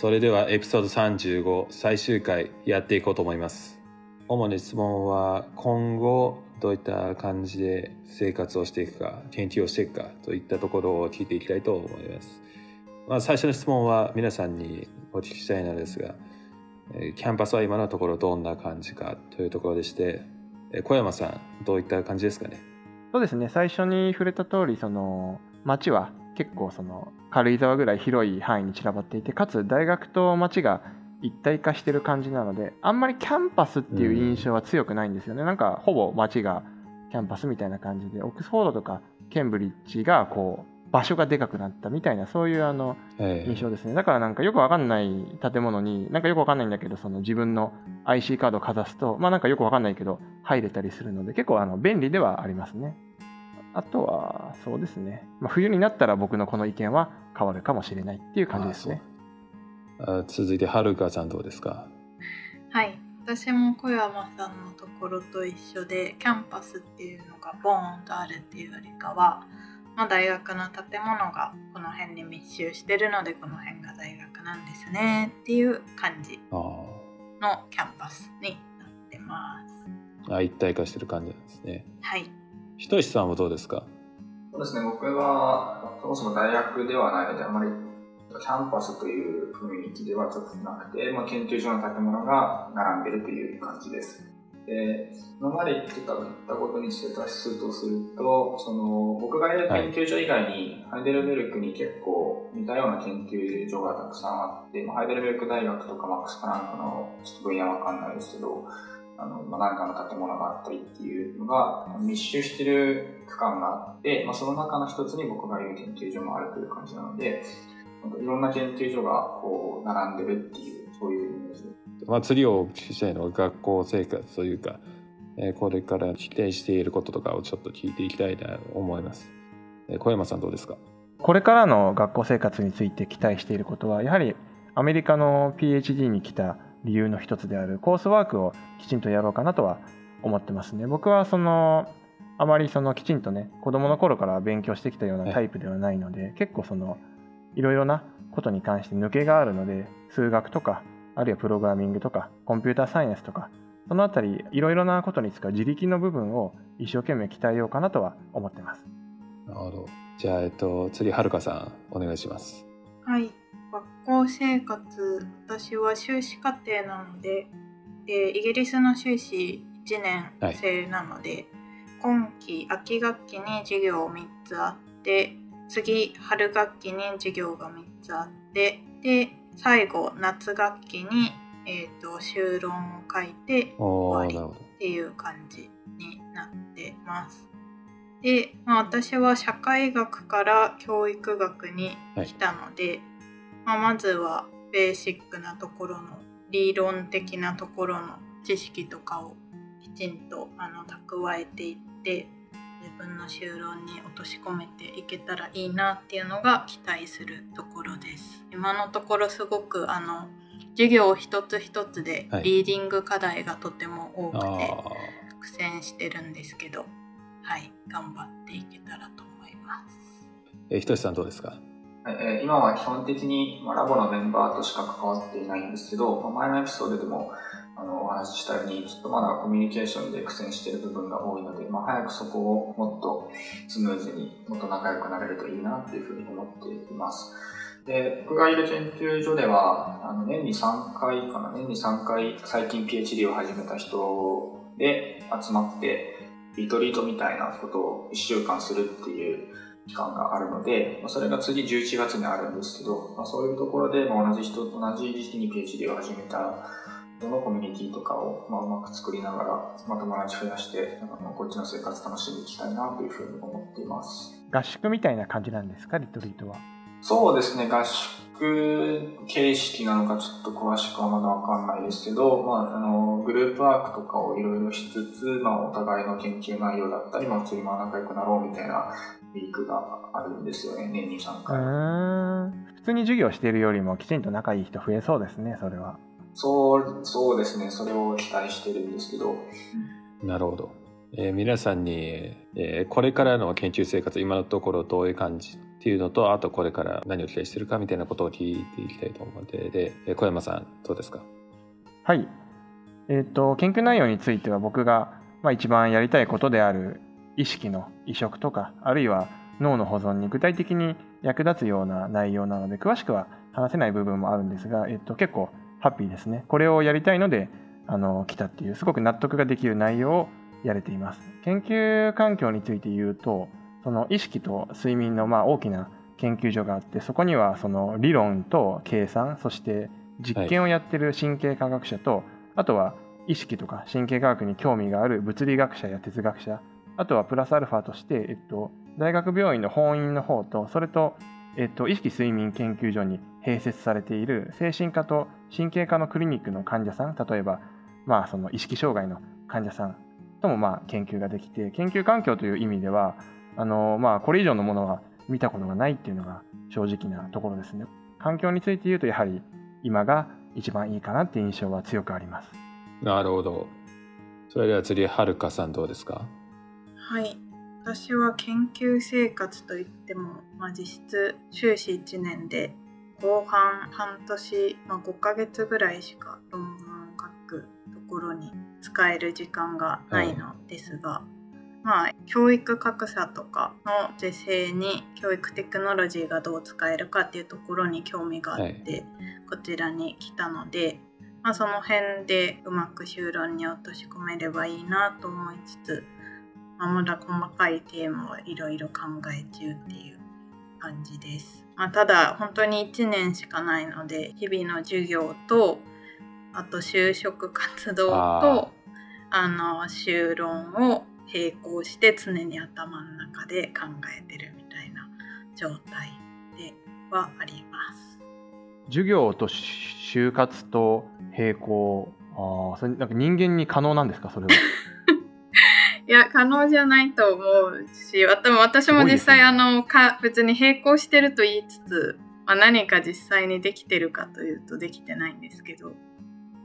それではエピソード35最終回やっていこうと思います。主に質問は今後どういった感じで生活をしていくか研究をしていくかといったところを聞いていきたいと思います、まあ、最初の質問は皆さんにお聞きしたいのですがキャンパスは今のところどんな感じかというところでして小山さんどういった感じですかね？そうですね。最初に触れた通りその街は結構その軽井沢ぐらい広い範囲に散らばっていてかつ大学と街が一体化してる感じなのであんまりキャンパスっていう印象は強くないんですよね、うん、なんかほぼ街がキャンパスみたいな感じでオックスフォードとかケンブリッジがこう場所がでかくなったみたいなそういうあの印象ですね、だからなんかよくわかんない建物になんかよくわかんないんだけどその自分の IC カードをかざすとまあなんかよくわかんないけど入れたりするので結構あの便利ではありますねあとはそうですね、まあ、冬になったら僕のこの意見は変わるかもしれないっていう感じですねあ続いてはるかさんどうですか？はい私も小山さんのところと一緒でキャンパスっていうのがボーンとあるっていうよりかはまあ、大学の建物がこの辺に密集してるのでこの辺が大学なんですねっていう感じのキャンパスになってます。あ一体化してる感じなんですね。はい。ひとしさんはどうですか？そうですね。僕はそもそも大学ではないのであまりキャンパスという雰囲気ではちょっとなくて、まあ、研究所の建物が並んでるという感じです。で今まで言ってた言ったことにして脱出とするとその僕がいる研究所以外に、ハイデルベルクに結構似たような研究所がたくさんあって、まあ、ハイデルベルク大学とかマックス・プランクのちょっと分野わかんないですけどあの、まあ、何かの建物があったりっていうのが密集してる区間があって、まあ、その中の一つに僕がいる研究所もあるという感じなのでいろんな研究所がこう並んでるっていうそういうイメージまあ、次をお聞きしたいのは学校生活というか、えー、これから期待していることとかをちょっと聞いていきたいなと思います。えー、小山さんどうですか？これからの学校生活について期待していることはやはりアメリカの PhD に来た理由の一つであるコースワークをきちんとやろうかなとは思ってますね。僕はそのあまりそのきちんとね子供の頃から勉強してきたようなタイプではないので、はい、結構そのいろいろなことに関して抜けがあるので数学とかあるいはプログラミングとかコンピューターサイエンスとかそのあたりいろいろなことに使う自力の部分を一生懸命鍛えようかなとは思ってます。なるほど。じゃあ、えっと、次はるかさんお願いしますはい。学校生活私は修士課程なので、えー、イギリスの修士1年生なので、はい、今期秋学期に授業3つあって次春学期に授業が3つあってで最後夏学期に、えーと、修論を書いて終わりっていう感じになってます。で、まあ、私は社会学から教育学に来たので、はい、まあ、まずはベーシックなところの理論的なところの知識とかをきちんとあの蓄えていって自分の就論に落とし込めていけたらいいなっていうのが期待するところです。今のところすごくあの授業一つ一つでリーディング課題がとても多くて苦戦してるんですけどはい頑張っていけたらと思いますえひとしさんどうですか？え今は基本的にラボのメンバーとしか関わっていないんですけど前のエピソードでもあのお話ししたようにちょっとまだコミュニケーションで苦戦している部分が多いので、まあ、早くそこをもっとスムーズにもっと仲良くなれるといいなっていうふうに思っています。で僕がいる研究所ではあの年に3回かな年に3回最近 PhD を始めた人で集まってリトリートみたいなことを1週間するっていう期間があるので、まあ、それが次11月にあるんですけど、まあ、そういうところで、まあ、同じ人と同じ時期に PhD を始めたのコミュニティとかを、まあ、うまく作りながら、まあ、友達増やして、あこっちの生活楽しんでいきたいなというふうに思っています。合宿みたいな感じなんですか、リトリートは？そうですね、合宿形式なのかちょっと詳しくはまだわかんないですけど、まあ、あの、グループワークとかをいろいろしつつ、まあ、お互いの研究内容だったり、まあ、普通に仲良くなろうみたいなウィークがあるんですよね、年に3回。普通に授業しているよりもきちんと仲いい人増えそうですね、それは。そう、そうですね。それを期待してるんですけど。なるほど。えー、皆さんに、えー、これからの研究生活今のところどういう感じっていうのとあとこれから何を期待してるかみたいなことを聞いていきたいと思うのでで、小山さんどうですか？はい。え、ー、と研究内容については僕が、まあ、一番やりたいことである意識の移植とかあるいは脳の保存に具体的に役立つような内容なので詳しくは話せない部分もあるんですが、えっと、結構ハッピーですね。これをやりたいのであの来たっていうすごく納得ができる内容をやれています。研究環境について言うと、その意識と睡眠のまあ大きな研究所があって、そこにはその理論と計算、そして実験をやってる神経科学者と、はい、あとは意識とか神経科学に興味がある物理学者や哲学者、あとはプラスアルファとして、えっと、大学病院の本院の方と、それと、えっと、意識睡眠研究所に併設されている精神科と神経科のクリニックの患者さん、例えば、まあ、その意識障害の患者さんともまあ研究ができて研究環境という意味ではあのまあこれ以上のものは見たことがないっていうのが正直なところですね。環境について言うとやはり今が一番いいかなっていう印象は強くあります。なるほど。それでは次はるかさんどうですか？はい。私は研究生活といっても、まあ、実質修士1年で後半半年、まあ、5ヶ月ぐらいしか論文を書くところに使える時間がないのですが、はい、まあ教育格差とかの是正に教育テクノロジーがどう使えるかっていうところに興味があって、はい、こちらに来たので、まあ、その辺でうまく修論に落とし込めればいいなと思いつつ、まあ、まだ細かいテーマはいろいろ考え中っていう感じです。まあ、ただ本当に1年しかないので日々の授業とあと就職活動とあの修論を並行して常に頭の中で考えてるみたいな状態ではあります。授業と就活と並行あそれなんか人間に可能なんですか？それは。いや可能じゃないと思うし私も実際、ね、あのか別に並行してると言いつつ、まあ、何か実際にできてるかというとできてないんですけど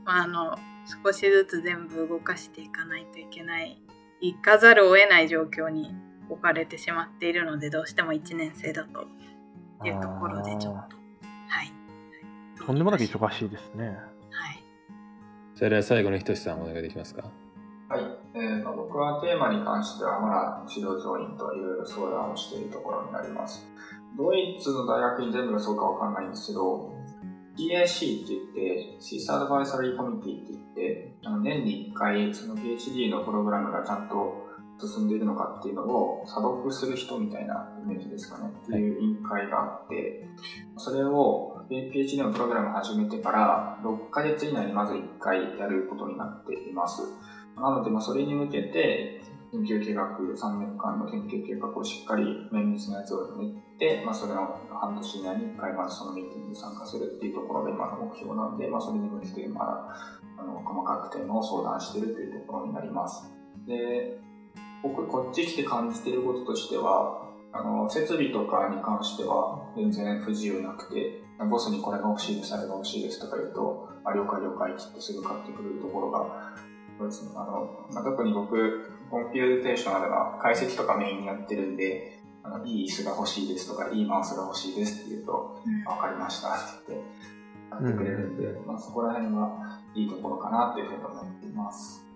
まあ、あの少しずつ全部動かしていかないといけない行かざるを得ない状況に置かれてしまっているのでどうしても1年生だと。いうところでちょっとはい。とんでもなく忙しいですね。はい。それでは最後のひとしさんお願いできますか？はい、えーまあ、僕はテーマに関してはまだ指導教員といろいろ相談をしているところになります。ドイツの大学に全部がそうかわかんないんですけど DIC って言って、シスアドバイザリーコミュニティって言って、あの年に1回その PhD のプログラムがちゃんと進んでいるのかっていうのを査読する人みたいなイメージですかね、っていう委員会があって、それを PhD のプログラム始めてから6ヶ月以内にまず1回やることになっています。なので、ま、それに向けて、研究計画、3年間の研究計画をしっかり綿密なやつを練って、まあ、それを半年以内に1回まずそのミーティングに参加するっていうところが今の目標なので、まあ、それに向けてまだあの細かくテーマを相談しているというところになります。で、僕こっち来て感じてることとしては、あの、設備とかに関しては全然不自由なくて、ボスにこれが欲しいです、あれが欲しいですとか言うと、あ、了解了解って言ってすぐ買ってくれるところが、そうですね、あの、まあ、特に僕、 computation な動画解析とかメインにやってるんで、あのいい椅子が欲しいですとか、いいマウスが欲しいですって言うと、わ、うん、かりましたって言って、やってくれるんで、うん、まあ、そこら辺はいいところかなというふうに思っています。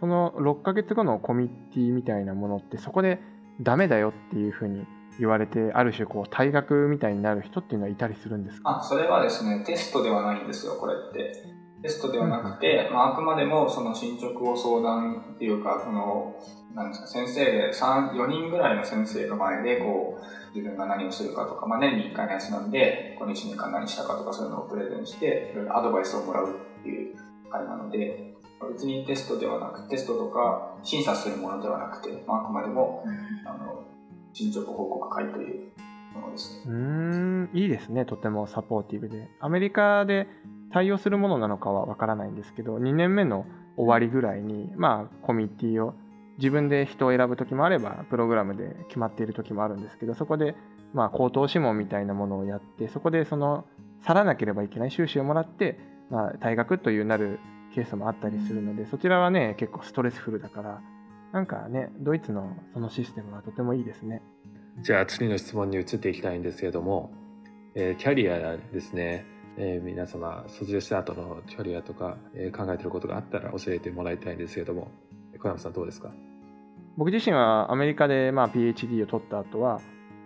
その6ヶ月後のコミッティみたいなものって、そこでダメだよっていうふうに言われて、ある種こう退学みたいになる人っていうのはいたりするんですか？あ、それはですね、テストではないんですよ、これって。テストではなくて、まあ、あくまでもその進捗を相談っていうか、その、なんですか、先生で3、4人ぐらいの先生の前で、こう、自分が何をするかとか、まあ、年に1回のやつなんで、この1年間何したかとかそういうのをプレゼンして、いろいろアドバイスをもらうっていう会なので、別にテストではなく、テストとか審査するものではなくて、まあ、あくまでも、あの、進捗報告会というものですね。うん、いいですね、とてもサポーティブで。アメリカで対応するものなのかはわからないんですけど2年目の終わりぐらいにまあコミュニティを自分で人を選ぶ時もあればプログラムで決まっている時もあるんですけどそこでまあ口頭諮問みたいなものをやってそこでその去らなければいけない収支をもらって、まあ、退学というなるケースもあったりするのでそちらはね結構ストレスフルだからなんかね、ドイツのそのシステムはとてもいいですね。じゃあ次の質問に移っていきたいんですけれども、えー、キャリアですね、えー、皆様卒業した後のキャリアとか、えー、考えてることがあったら教えてもらいたいんですけども小山さんどうですか？僕自身はアメリカで、まあ、PhD を取った後は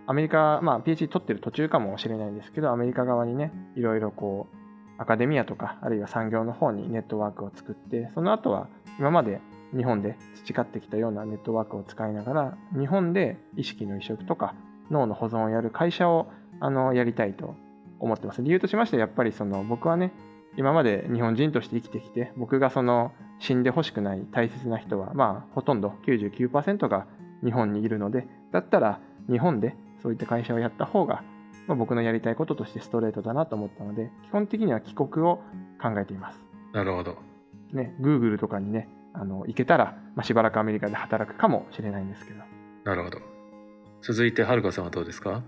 アメリカ、まあ、PhD 取ってる途中かもしれないんですけどアメリカ側にねいろいろこうアカデミアとかあるいは産業の方にネットワークを作ってその後は今まで日本で培ってきたようなネットワークを使いながら日本で意識の移植とか脳の保存をやる会社をあのやりたいと思ってます。理由としましてやっぱりその僕はね今まで日本人として生きてきて僕がその死んでほしくない大切な人はまあほとんど99%が日本にいるのでだったら日本でそういった会社をやった方が、まあ、僕のやりたいこととしてストレートだなと思ったので基本的には帰国を考えています。なるほど。ね、Google とかにねあの行けたら、まあ、しばらくアメリカで働くかもしれないんですけど。なるほど。続いてはるかさんはどうですか？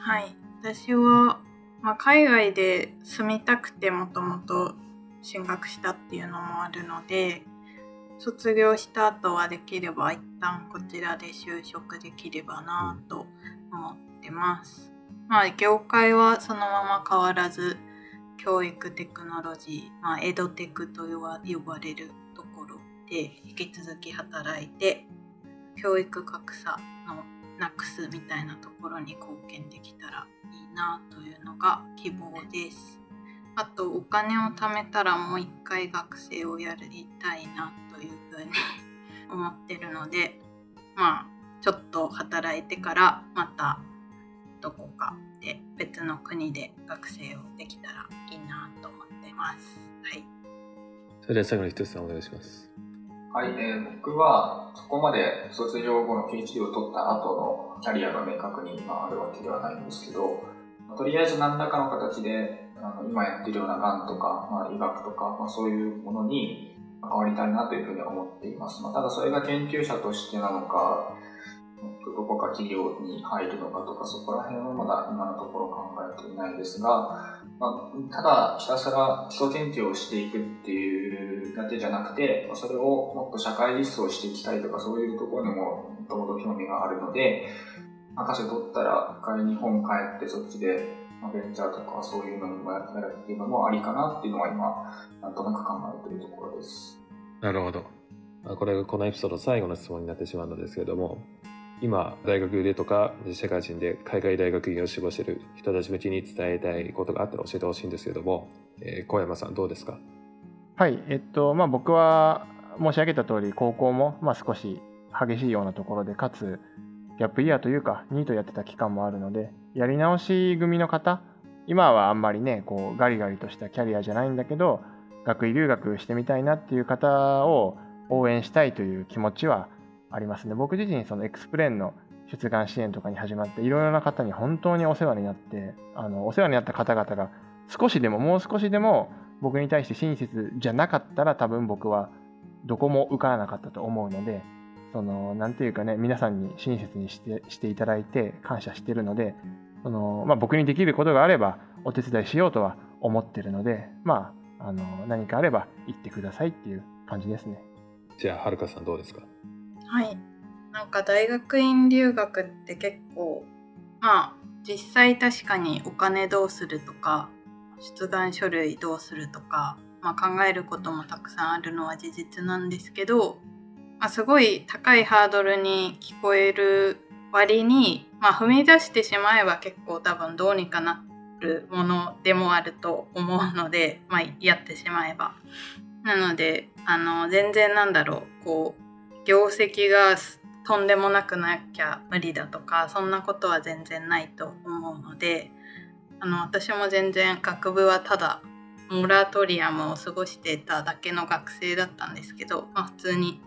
はい私はまあ、海外で住みたくてもともと進学したっていうのもあるので卒業した後はできれば一旦こちらで就職できればなと思ってます。まあ業界はそのまま変わらず教育テクノロジー、まあ、エドテクと呼ばれるところで引き続き働いて教育格差のなくすみたいなところに貢献できたらなというのが希望です。あとお金を貯めたらもう一回学生をやりたいなというふうに思ってるのでまあちょっと働いてからまたどこかで別の国で学生をできたらいいなと思ってます。はい。それでは最後に一つさんお願いします。はい、えー、僕はそこまで卒業後の PhD を取った後のキャリアが明確にあるわけではないんですけど、とりあえず何らかの形であの今やってるようながんとか、まあ、医学とか、まあ、そういうものに関わりたいなというふうに思っています。まあ、ただそれが研究者としてなのか、どこか企業に入るのかとか、そこら辺はまだ今のところ考えていないんですが、まあ、ただひたすら基礎研究をしていくっていうだけじゃなくて、それをもっと社会実装していきたいとか、そういうところにももともと興味があるので、博士取ったら一回日本帰ってそっちでベンチャーとかそういうのにもやるっていうのもありかなっていうのは今、なんとなく考えているところです。なるほど。これがこのエピソード最後の質問になってしまうのですけれども、今大学でとか社会人で海外大学院を志望している人たち向けに伝えたいことがあったら教えてほしいんですけれども、えー、小山さんどうですか？はいえっとまあ僕は申し上げた通り高校もまあ少し激しいようなところでかつギャップイヤーというかニートやってた期間もあるのでやり直し組の方今はあんまりねこうガリガリとしたキャリアじゃないんだけど学位留学してみたいなっていう方を応援したいという気持ちはありますね。僕自身、そのエクスプレーンの出願支援とかに始まって、いろいろな方に本当にお世話になって、あのお世話になった方々が少しでも、もう少しでも僕に対して親切じゃなかったら、多分僕はどこも受からなかったと思うので、その、なんていうかね、皆さんに親切にしてしていただいて感謝してるので、そのまあ、僕にできることがあればお手伝いしようとは思ってるので、まあ、あの何かあれば言ってくださいっていう感じですね。じゃあ、はるかさんどうですか？はいなんか大学院留学って結構まあ実際確かにお金どうするとか出願書類どうするとか、まあ、考えることもたくさんあるのは事実なんですけど、まあ、すごい高いハードルに聞こえる割に、まあ、踏み出してしまえば結構多分どうにかなるものでもあると思うので、まあ、やってしまえば。なのであの全然なんだろうこう業績がとんでもなくなきゃ無理だとかそんなことは全然ないと思うのであの私も全然学部はただモラトリアムを過ごしてただけの学生だったんですけど、まあ、普通に、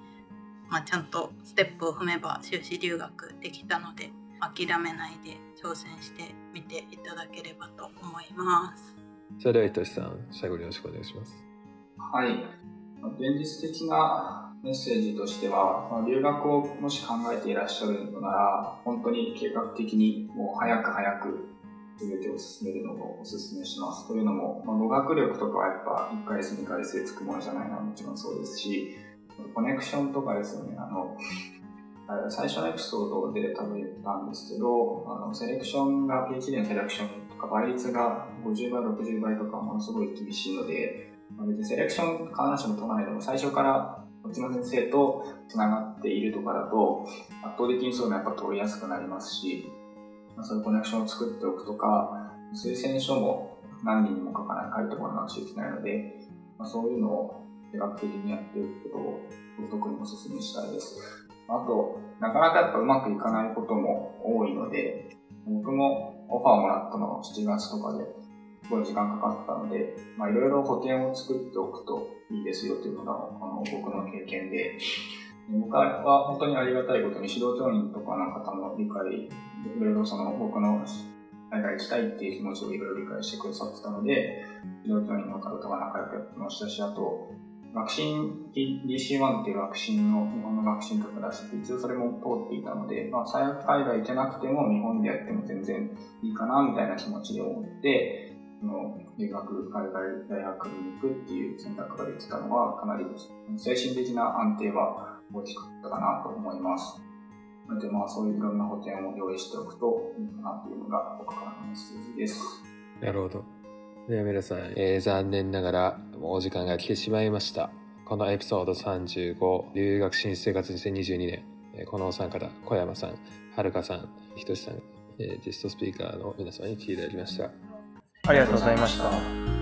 まあ、ちゃんとステップを踏めば修士留学できたので諦めないで挑戦してみていただければと思います。それでは、いとしさん、最後によろしくお願いします。はい。現実的なメッセージとしては、まあ、留学をもし考えていらっしゃるのなら、本当に計画的にもう早く早く全てを進めるのをお勧めします。というのも、まあ、語学力とかはやっぱ1回生2回生つくものじゃないのはもちろんそうですし、コネクションとかですよね、あの、最初のエピソードで多分言ったんですけど、あのセレクションが、PhD のセレクションとか倍率が50倍、60倍とかものすごい厳しいので、別にセレクション必ずしも取らないでも最初からこっちの先生とつながっているとかだと圧倒的にそういうのやっぱ取りやすくなりますし、そういうコネクションを作っておくとか、推薦書も何人にも書かない、書いてもらわなくちゃいけないので、まあ、そういうのを計画的にやっていくことを特にお勧めしたいです。あと、なかなかやっぱうまくいかないことも多いので、僕もオファーもらったのは7月とかで、すごい時間かかったので、まあいろいろ補填を作っておくといいですよというのが、あの、僕の経験で、僕は本当にありがたいことに指導教員とかの方の理解、いろいろその僕の海外行きたいっていう気持ちをいろいろ理解してくださってたので、指導教員の方とは仲良くやってましたし、あと、学信 DC1 っていう学信の日本の学信とか出して、一応それも通っていたので、まあ、最悪海外行けなくても日本でやっても全然いいかなみたいな気持ちで思って、の留学、海外大学に行くっていう選択ができたのは、かなり精神的な安定は大きかったかなと思います。なので、まあ、そういういろんな補填を用意しておくといいかなというのが僕からのメッセージです。なるほど。では皆さん、えー、残念ながらもうお時間が来てしまいました。このエピソード35、留学新生活2022年、え、このお三方、小山さん、はるかさん、ひとしさん、えー、ゲストスピーカーの皆さんに来ていただきました。ありがとうございました。